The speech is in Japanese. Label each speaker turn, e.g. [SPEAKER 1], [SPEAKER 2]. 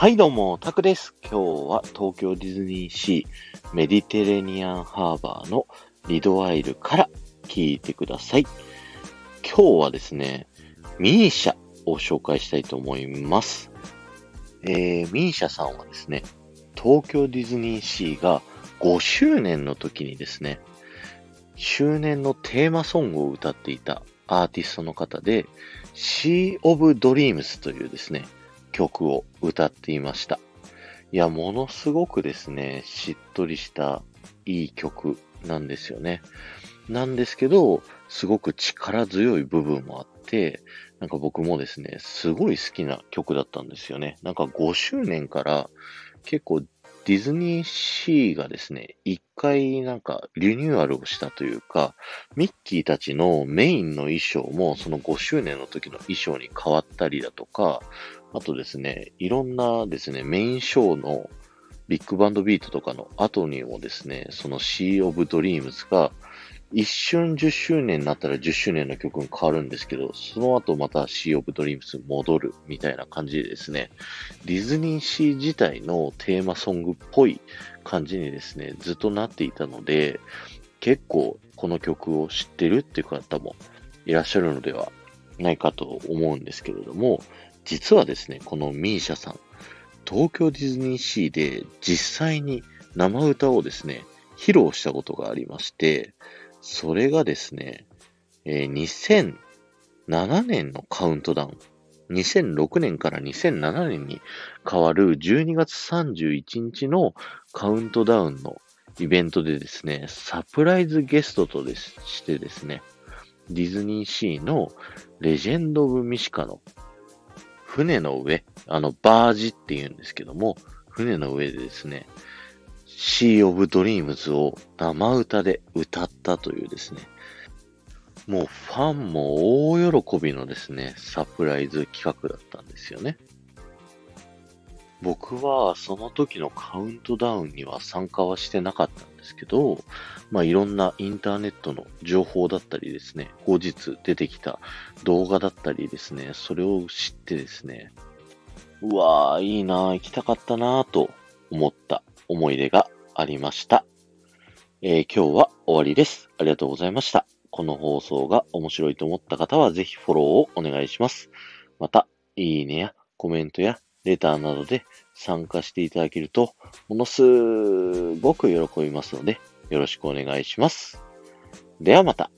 [SPEAKER 1] はい、どうも、タクです。今日は東京ディズニーシーメディテレニアンハーバーのリドアイルから聞いてください。今日はですね、ミーシャを紹介したいと思います。えー、ミーシャさんはですね、東京ディズニーシーが5周年の時にですね、周年のテーマソングを歌っていたアーティストの方で、Sea of Dreams というですね、曲を歌っていました。いや、ものすごくですね、しっとりしたいい曲なんですよね。なんですけど、すごく力強い部分もあって、なんか僕もですね、すごい好きな曲だったんですよね。なんか5周年から結構ディズニーシーがですね、一回なんかリニューアルをしたというか、ミッキーたちのメインの衣装もその5周年の時の衣装に変わったりだとか、あとですね、いろんなですね、メインショーのビッグバンドビートとかの後にもですね、その Sea of Dreams が一瞬10周年になったら10周年の曲に変わるんですけど、その後また Sea of Dreams に戻るみたいな感じでですね、ディズニーシー自体のテーマソングっぽい感じにですね、ずっとなっていたので、結構この曲を知ってるっていう方もいらっしゃるのではないかと思うんですけれども、実はですね、このミーシャさん、東京ディズニーシーで実際に生歌をですね、披露したことがありまして、それがですね、えー2007年のカウントダウン、2006年から2007年に変わる12月31日のカウントダウンのイベントでですね、サプライズゲストとしてですね、ディズニーシーの Legend of Mythica の船の上、あの、バージって言うんですけども、船の上でですね、 Sea of Dreams を生歌で歌ったというですね、もうファンも大喜びのですね、サプライズ企画だったんですよね。僕はその時のカウントダウンには参加はしてなかったんですけど、まあいろんなインターネットの情報だったりですね、後日出てきた動画だったりですね、それを知ってですね、うわー、いいなー、行きたかったなーと思った思い出がありました。えー今日は終わりです。ありがとうございました。この放送が面白いと思った方はぜひフォローをお願いします。また、いいねやコメントやレターなどで参加していただけると、ものすごく喜びますので、よろしくお願いします。ではまた。